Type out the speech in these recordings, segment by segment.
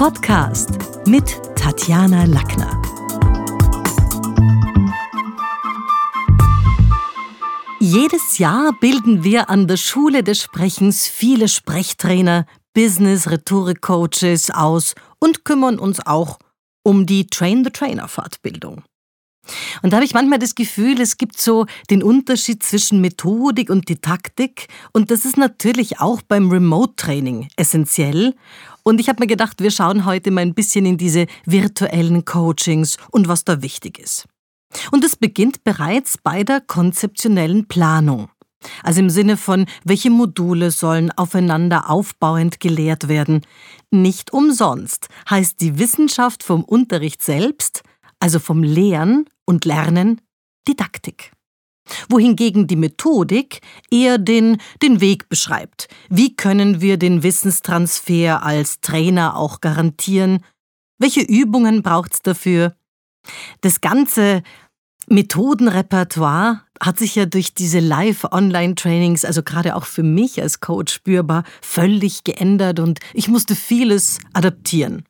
Podcast mit Tatjana Lackner. Jedes Jahr bilden wir an der Schule des Sprechens viele Sprechtrainer, Business-Rhetorik-Coaches aus und kümmern uns auch um die Train-the-Trainer-Fortbildung. Und da habe ich manchmal das Gefühl, es gibt so den Unterschied zwischen Methodik und Didaktik. Und das ist natürlich auch beim Remote-Training essentiell. Und ich habe mir gedacht, wir schauen heute mal ein bisschen in diese virtuellen Coachings und was da wichtig ist. Und es beginnt bereits bei der konzeptionellen Planung. Also im Sinne von, welche Module sollen aufeinander aufbauend gelehrt werden. Nicht umsonst heißt die Wissenschaft vom Unterricht selbst, also vom Lehren und Lernen, Didaktik. Wohingegen die Methodik eher den, den Weg beschreibt. Wie können wir den Wissenstransfer als Trainer auch garantieren? Welche Übungen braucht es dafür? Das ganze Methodenrepertoire hat sich ja durch diese Live-Online-Trainings, also gerade auch für mich als Coach spürbar, völlig geändert und ich musste vieles adaptieren.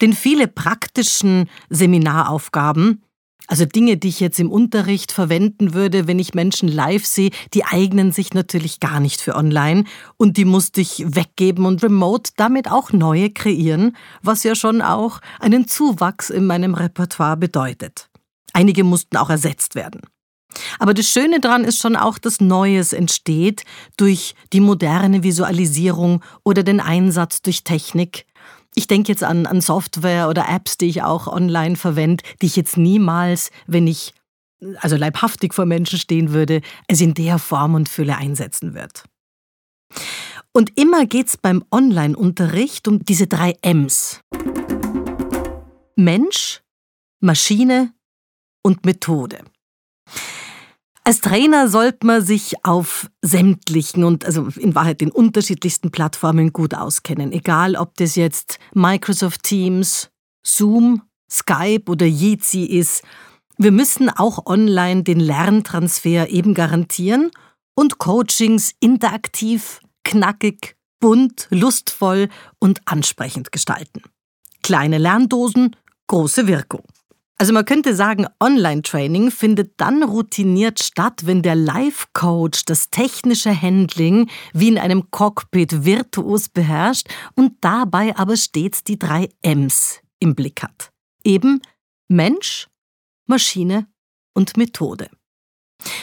Denn viele praktischen Seminaraufgaben, also Dinge, die ich jetzt im Unterricht verwenden würde, wenn ich Menschen live sehe, die eignen sich natürlich gar nicht für online und die musste ich weggeben und remote damit auch neue kreieren, was ja schon auch einen Zuwachs in meinem Repertoire bedeutet. Einige mussten auch ersetzt werden. Aber das Schöne daran ist schon auch, dass Neues entsteht durch die moderne Visualisierung oder den Einsatz durch Technik, ich denke jetzt an, an Software oder Apps, die ich auch online verwende, die ich jetzt niemals, wenn ich also leibhaftig vor Menschen stehen würde, es in der Form und Fülle einsetzen wird. Und immer geht es beim Online-Unterricht um diese drei M's. Mensch, Maschine und Methode. Als Trainer sollte man sich auf sämtlichen und also in Wahrheit den unterschiedlichsten Plattformen gut auskennen. Egal, ob das jetzt Microsoft Teams, Zoom, Skype oder Jitsi ist. Wir müssen auch online den Lerntransfer eben garantieren und Coachings interaktiv, knackig, bunt, lustvoll und ansprechend gestalten. Kleine Lerndosen, große Wirkung. Also man könnte sagen, Online-Training findet dann routiniert statt, wenn der Live-Coach das technische Handling wie in einem Cockpit virtuos beherrscht und dabei aber stets die drei M's im Blick hat. Eben Mensch, Maschine und Methode.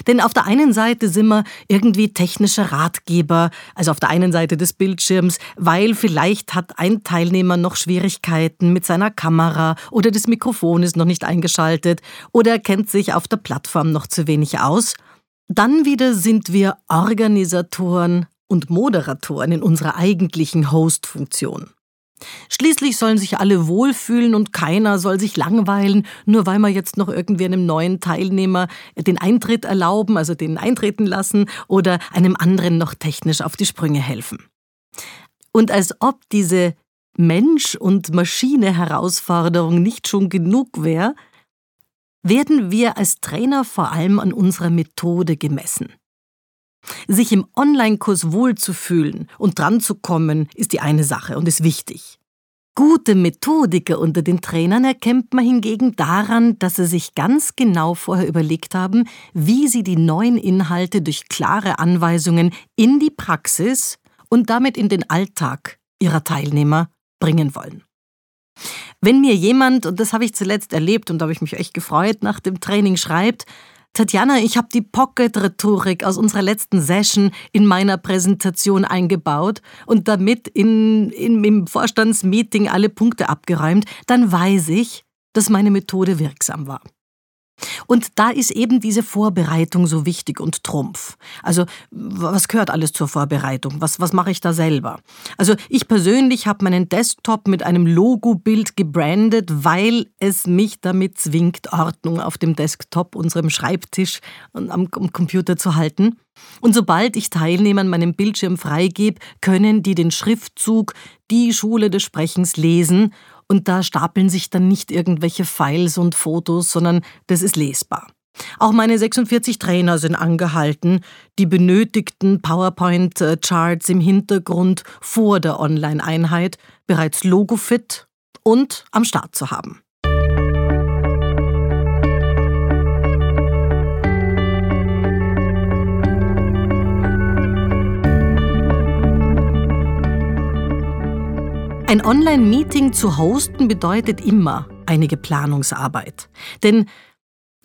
Denn auf der einen Seite sind wir irgendwie technische Ratgeber, also auf der einen Seite des Bildschirms, weil vielleicht hat ein Teilnehmer noch Schwierigkeiten mit seiner Kamera oder das Mikrofon ist noch nicht eingeschaltet oder er kennt sich auf der Plattform noch zu wenig aus. Dann wieder sind wir Organisatoren und Moderatoren in unserer eigentlichen Host-Funktion. Schließlich sollen sich alle wohlfühlen und keiner soll sich langweilen, nur weil wir jetzt noch irgendwie einem neuen Teilnehmer den Eintritt erlauben, also den eintreten lassen oder einem anderen noch technisch auf die Sprünge helfen. Und als ob diese Mensch- und Maschine-Herausforderung nicht schon genug wäre, werden wir als Trainer vor allem an unserer Methode gemessen. Sich im Online-Kurs wohlzufühlen und dran zu kommen, ist die eine Sache und ist wichtig. Gute Methodiker unter den Trainern erkennt man hingegen daran, dass sie sich ganz genau vorher überlegt haben, wie sie die neuen Inhalte durch klare Anweisungen in die Praxis und damit in den Alltag ihrer Teilnehmer bringen wollen. Wenn mir jemand, und das habe ich zuletzt erlebt und da habe ich mich echt gefreut, nach dem Training schreibt, Tatjana, ich habe die Pocket-Rhetorik aus unserer letzten Session in meiner Präsentation eingebaut und damit in, in, im Vorstandsmeeting alle Punkte abgeräumt, dann weiß ich, dass meine Methode wirksam war. Und da ist eben diese Vorbereitung so wichtig und Trumpf. Also was gehört alles zur Vorbereitung? Was, was mache ich da selber? Also ich persönlich habe meinen Desktop mit einem Logo-Bild gebrandet, weil es mich damit zwingt, Ordnung auf dem Desktop, unserem Schreibtisch und am, Computer zu halten. Und sobald ich Teilnehmern meinen Bildschirm freigebe, können die den Schriftzug Die Schule des Sprechens lesen und da stapeln sich dann nicht irgendwelche Files und Fotos, sondern das ist lesbar. Auch meine 46 Trainer sind angehalten, die benötigten PowerPoint-Charts im Hintergrund vor der Online-Einheit bereits logofit und am Start zu haben. Ein Online-Meeting zu hosten bedeutet immer einige Planungsarbeit. Denn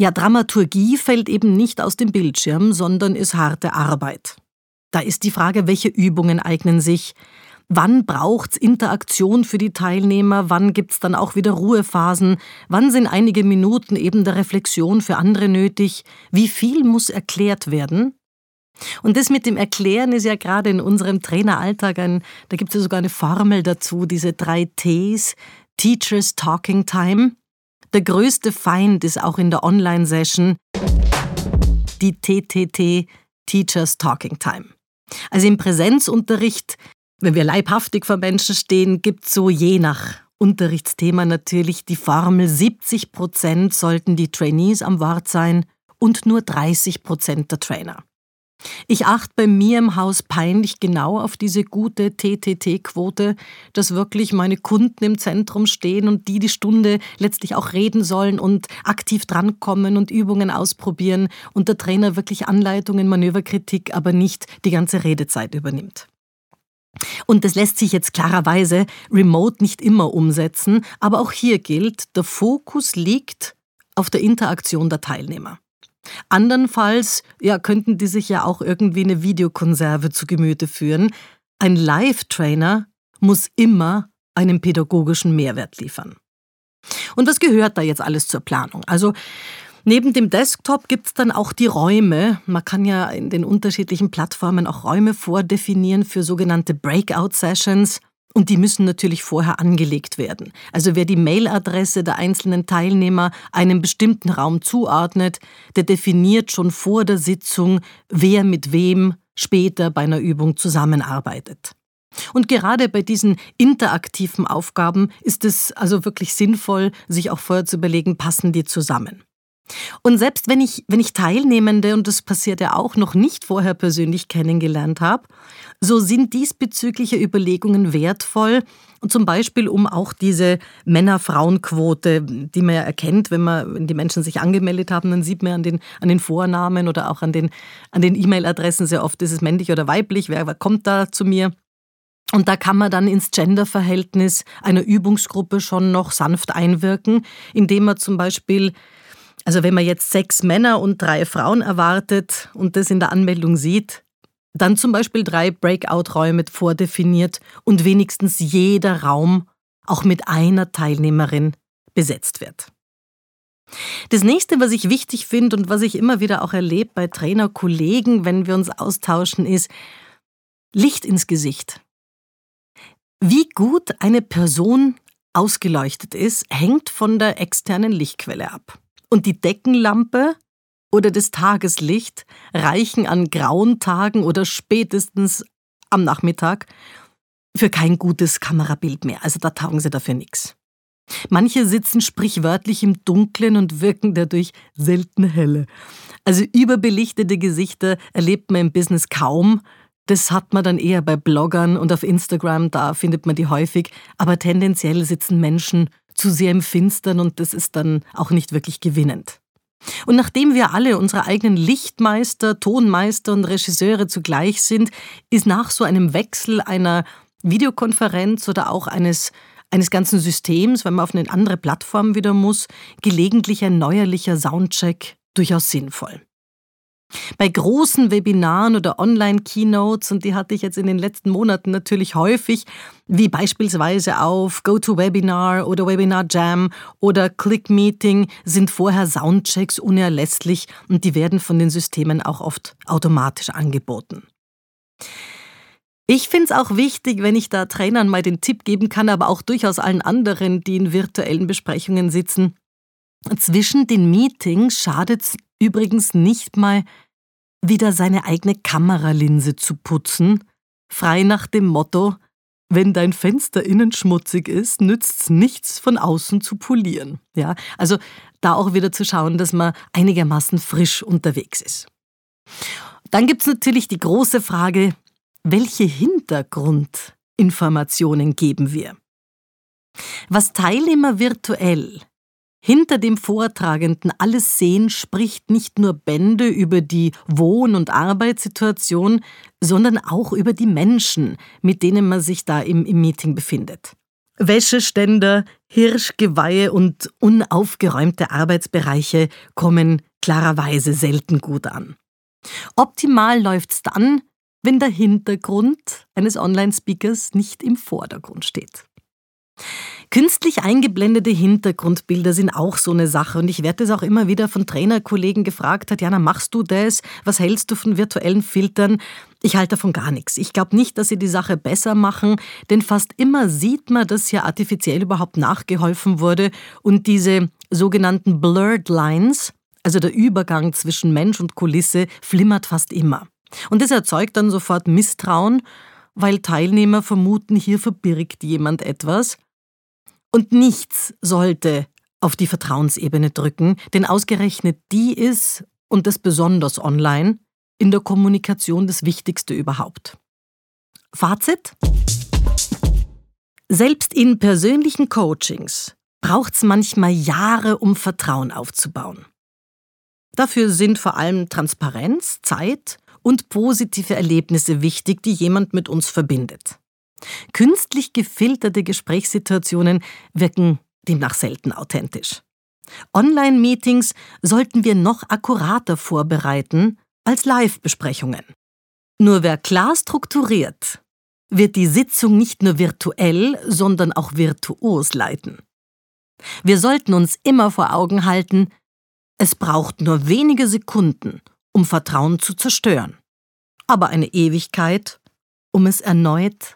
ja, Dramaturgie fällt eben nicht aus dem Bildschirm, sondern ist harte Arbeit. Da ist die Frage, welche Übungen eignen sich, wann braucht's Interaktion für die Teilnehmer, wann gibt's dann auch wieder Ruhephasen, wann sind einige Minuten eben der Reflexion für andere nötig, wie viel muss erklärt werden und das mit dem Erklären ist ja gerade in unserem Traineralltag ein, da gibt es ja sogar eine Formel dazu, diese drei Ts, Teachers Talking Time. Der größte Feind ist auch in der Online-Session die TTT, Teachers Talking Time. Also im Präsenzunterricht, wenn wir leibhaftig vor Menschen stehen, gibt es so je nach Unterrichtsthema natürlich die Formel 70 Prozent sollten die Trainees am Wort sein und nur 30 Prozent der Trainer. Ich achte bei mir im Haus peinlich genau auf diese gute TTT-Quote, dass wirklich meine Kunden im Zentrum stehen und die die Stunde letztlich auch reden sollen und aktiv drankommen und Übungen ausprobieren und der Trainer wirklich Anleitungen, Manöverkritik, aber nicht die ganze Redezeit übernimmt. Und das lässt sich jetzt klarerweise remote nicht immer umsetzen, aber auch hier gilt, der Fokus liegt auf der Interaktion der Teilnehmer. Andernfalls ja, könnten die sich ja auch irgendwie eine Videokonserve zu Gemüte führen. Ein Live-Trainer muss immer einen pädagogischen Mehrwert liefern. Und was gehört da jetzt alles zur Planung? Also Neben dem Desktop gibt es dann auch die Räume. Man kann ja in den unterschiedlichen Plattformen auch Räume vordefinieren für sogenannte Breakout-Sessions. Und die müssen natürlich vorher angelegt werden. Also wer die Mailadresse der einzelnen Teilnehmer einem bestimmten Raum zuordnet, der definiert schon vor der Sitzung, wer mit wem später bei einer Übung zusammenarbeitet. Und gerade bei diesen interaktiven Aufgaben ist es also wirklich sinnvoll, sich auch vorher zu überlegen, passen die zusammen. Und selbst wenn ich, wenn ich Teilnehmende, und das passiert ja auch, noch nicht vorher persönlich kennengelernt habe, so sind diesbezügliche Überlegungen wertvoll, zum Beispiel um auch diese Männer-Frauen-Quote, die man ja erkennt, wenn, man, wenn die Menschen sich angemeldet haben, dann sieht man an den, an den Vornamen oder auch an den an den E-Mail-Adressen sehr oft, ist es männlich oder weiblich, wer kommt da zu mir. Und da kann man dann ins Gender-Verhältnis einer Übungsgruppe schon noch sanft einwirken, indem man zum Beispiel also wenn man jetzt sechs Männer und drei Frauen erwartet und das in der Anmeldung sieht, dann zum Beispiel drei Breakout-Räume vordefiniert und wenigstens jeder Raum auch mit einer Teilnehmerin besetzt wird. Das nächste, was ich wichtig finde und was ich immer wieder auch erlebe bei Trainerkollegen, wenn wir uns austauschen, ist Licht ins Gesicht. Wie gut eine Person ausgeleuchtet ist, hängt von der externen Lichtquelle ab. Und die Deckenlampe oder das Tageslicht reichen an grauen Tagen oder spätestens am Nachmittag für kein gutes Kamerabild mehr. Also da taugen sie dafür nichts. Manche sitzen sprichwörtlich im Dunklen und wirken dadurch selten helle. Also überbelichtete Gesichter erlebt man im Business kaum. Das hat man dann eher bei Bloggern und auf Instagram, da findet man die häufig. Aber tendenziell sitzen Menschen zu sehr im Finstern und das ist dann auch nicht wirklich gewinnend. Und nachdem wir alle unsere eigenen Lichtmeister, Tonmeister und Regisseure zugleich sind, ist nach so einem Wechsel einer Videokonferenz oder auch eines, eines ganzen Systems, wenn man auf eine andere Plattform wieder muss, gelegentlich ein neuerlicher Soundcheck durchaus sinnvoll. Bei großen Webinaren oder Online-Keynotes, und die hatte ich jetzt in den letzten Monaten natürlich häufig, wie beispielsweise auf GoToWebinar oder Webinar Jam oder Click Meeting, sind vorher Soundchecks unerlässlich und die werden von den Systemen auch oft automatisch angeboten. Ich finde es auch wichtig, wenn ich da Trainern mal den Tipp geben kann, aber auch durchaus allen anderen, die in virtuellen Besprechungen sitzen. Zwischen den Meetings schadet es übrigens nicht mal, wieder seine eigene Kameralinse zu putzen, frei nach dem Motto, wenn dein Fenster innen schmutzig ist, nützt's nichts von außen zu polieren. Ja, also da auch wieder zu schauen, dass man einigermaßen frisch unterwegs ist. Dann gibt's natürlich die große Frage, welche Hintergrundinformationen geben wir? Was Teilnehmer virtuell hinter dem Vortragenden alles sehen, spricht nicht nur Bände über die Wohn- und Arbeitssituation, sondern auch über die Menschen, mit denen man sich da im, im Meeting befindet. Wäscheständer, Hirschgeweihe und unaufgeräumte Arbeitsbereiche kommen klarerweise selten gut an. Optimal läuft's dann, wenn der Hintergrund eines Online-Speakers nicht im Vordergrund steht. Künstlich eingeblendete Hintergrundbilder sind auch so eine Sache und ich werde es auch immer wieder von Trainerkollegen gefragt, Tatjana, machst du das? Was hältst du von virtuellen Filtern? Ich halte davon gar nichts. Ich glaube nicht, dass sie die Sache besser machen, denn fast immer sieht man, dass hier artifiziell überhaupt nachgeholfen wurde und diese sogenannten Blurred Lines, also der Übergang zwischen Mensch und Kulisse, flimmert fast immer. Und das erzeugt dann sofort Misstrauen, weil Teilnehmer vermuten, hier verbirgt jemand etwas, und nichts sollte auf die Vertrauensebene drücken, denn ausgerechnet die ist, und das besonders online, in der Kommunikation das Wichtigste überhaupt. Fazit? Selbst in persönlichen Coachings braucht es manchmal Jahre, um Vertrauen aufzubauen. Dafür sind vor allem Transparenz, Zeit und positive Erlebnisse wichtig, die jemand mit uns verbindet. Künstlich gefilterte Gesprächssituationen wirken demnach selten authentisch. Online-Meetings sollten wir noch akkurater vorbereiten als Live-Besprechungen. Nur wer klar strukturiert, wird die Sitzung nicht nur virtuell, sondern auch virtuos leiten. Wir sollten uns immer vor Augen halten, es braucht nur wenige Sekunden, um Vertrauen zu zerstören, aber eine Ewigkeit, um es erneut